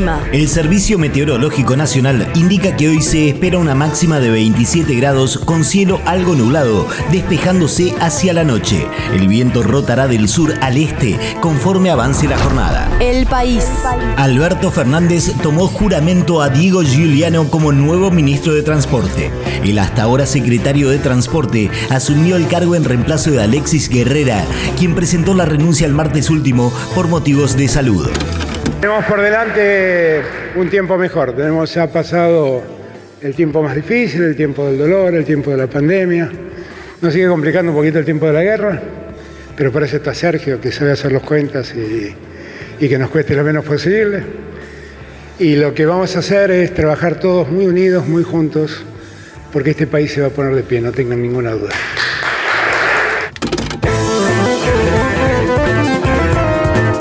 El clima. El Servicio Meteorológico Nacional indica que hoy se espera una máxima de 27 grados con cielo algo nublado, despejándose hacia la noche. El viento rotará del sur al este conforme avance la jornada. El país. Alberto Fernández tomó juramento a Diego Giuliano como nuevo ministro de Transporte. El hasta ahora secretario de Transporte asumió el cargo en reemplazo de Alexis Guerrera, quien presentó la renuncia el martes último por motivos de salud. Tenemos por delante un tiempo mejor. Tenemos ya pasado el tiempo más difícil, el tiempo del dolor, el tiempo de la pandemia. Nos sigue complicando un poquito el tiempo de la guerra, pero por eso está Sergio, que sabe hacer los cuentas y, y que nos cueste lo menos posible. Y lo que vamos a hacer es trabajar todos muy unidos, muy juntos, porque este país se va a poner de pie, no tengan ninguna duda.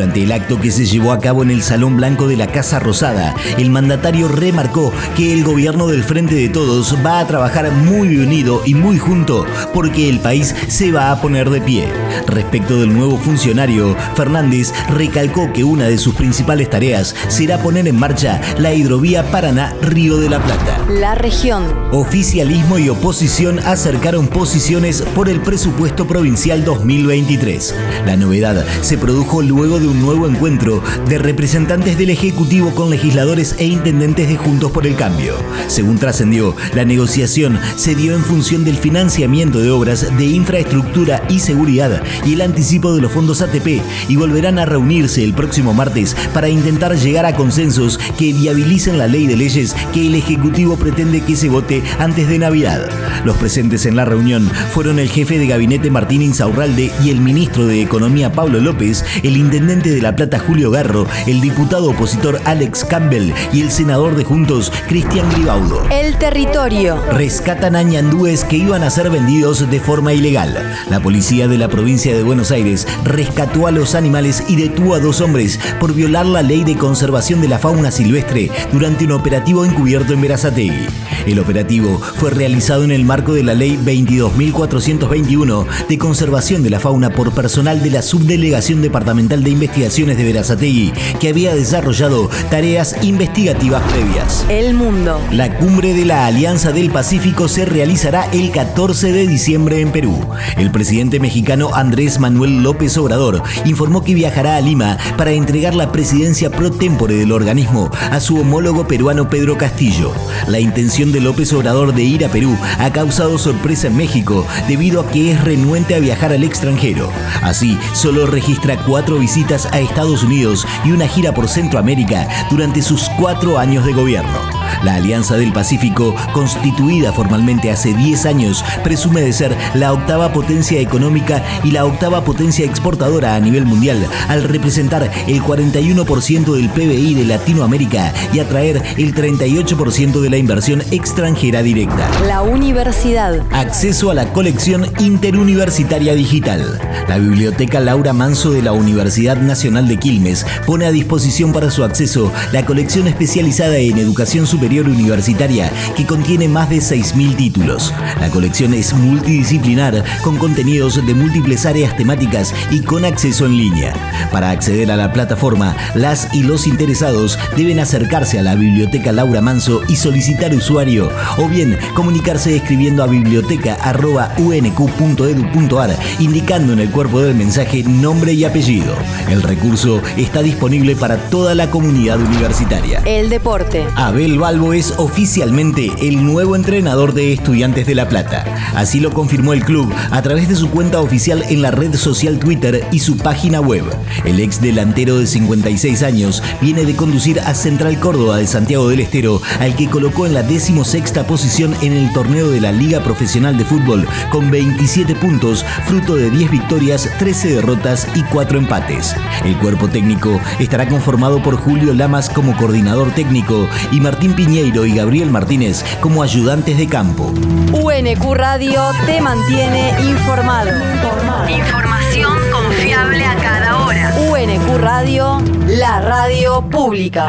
Durante el acto que se llevó a cabo en el Salón Blanco de la Casa Rosada, el mandatario remarcó que el gobierno del Frente de Todos va a trabajar muy unido y muy junto porque el país se va a poner de pie. Respecto del nuevo funcionario, Fernández recalcó que una de sus principales tareas será poner en marcha la hidrovía Paraná-Río de la Plata. La región. Oficialismo y oposición acercaron posiciones por el presupuesto provincial 2023. La novedad se produjo luego de un nuevo encuentro de representantes del Ejecutivo con legisladores e intendentes de Juntos por el Cambio. Según trascendió, la negociación se dio en función del financiamiento de obras de infraestructura y seguridad y el anticipo de los fondos ATP y volverán a reunirse el próximo martes para intentar llegar a consensos que viabilicen la ley de leyes que el Ejecutivo pretende que se vote antes de Navidad. Los presentes en la reunión fueron el jefe de gabinete Martín Insaurralde y el ministro de Economía Pablo López, el intendente de La Plata Julio Garro, el diputado opositor Alex Campbell y el senador de Juntos Cristian Gribaudo. El territorio. Rescatan a ñandúes que iban a ser vendidos de forma ilegal. La policía de la provincia de Buenos Aires rescató a los animales y detuvo a dos hombres por violar la ley de conservación de la fauna silvestre durante un operativo encubierto en Verazategui. El operativo fue realizado en el marco de la ley 22.421 de conservación de la fauna por personal de la Subdelegación Departamental de Investigaciones de Verazategui, que había desarrollado tareas investigativas previas. El mundo. La cumbre de la Alianza del Pacífico se realizará el 14 de diciembre en Perú. El presidente mexicano Andrés Manuel López Obrador informó que viajará a Lima para entregar la presidencia pro tempore del organismo a su homólogo peruano Pedro Castillo. La intención de López Obrador de ir a Perú ha causado sorpresa en México debido a que es renuente a viajar al extranjero. Así, solo registra cuatro visitas a Estados Unidos y una gira por Centroamérica durante sus cuatro años de gobierno. La Alianza del Pacífico, constituida formalmente hace 10 años, presume de ser la octava potencia económica y la octava potencia exportadora a nivel mundial, al representar el 41% del PBI de Latinoamérica y atraer el 38% de la inversión extranjera directa. La universidad. Acceso a la colección interuniversitaria digital. La Biblioteca Laura Manso de la Universidad Nacional de Quilmes pone a disposición para su acceso la colección especializada en educación superior universitaria que contiene más de 6.000 títulos. La colección es multidisciplinar con contenidos de múltiples áreas temáticas y con acceso en línea. Para acceder a la plataforma, las y los interesados deben acercarse a la Biblioteca Laura Manso y solicitar usuario o bien comunicarse escribiendo a biblioteca.unq.edu.ar indicando en el cuerpo del mensaje nombre y apellido. El recurso está disponible para toda la comunidad universitaria. El deporte. Abel Balbo es oficialmente el nuevo entrenador de Estudiantes de La Plata. Así lo confirmó el club a través de su cuenta oficial en la red social Twitter y su página web. El ex delantero de 56 años viene de conducir a Central Córdoba de Santiago del Estero, al que colocó en la decimosexta posición en el torneo de la Liga Profesional de Fútbol, con 27 puntos, fruto de 10 victorias, 13 derrotas y 4 empates. El cuerpo técnico estará conformado por Julio Lamas como coordinador técnico y Martín Piñeiro y Gabriel Martínez como ayudantes de campo. UNQ Radio te mantiene informado. Información confiable a cada hora. UNQ Radio, la radio pública.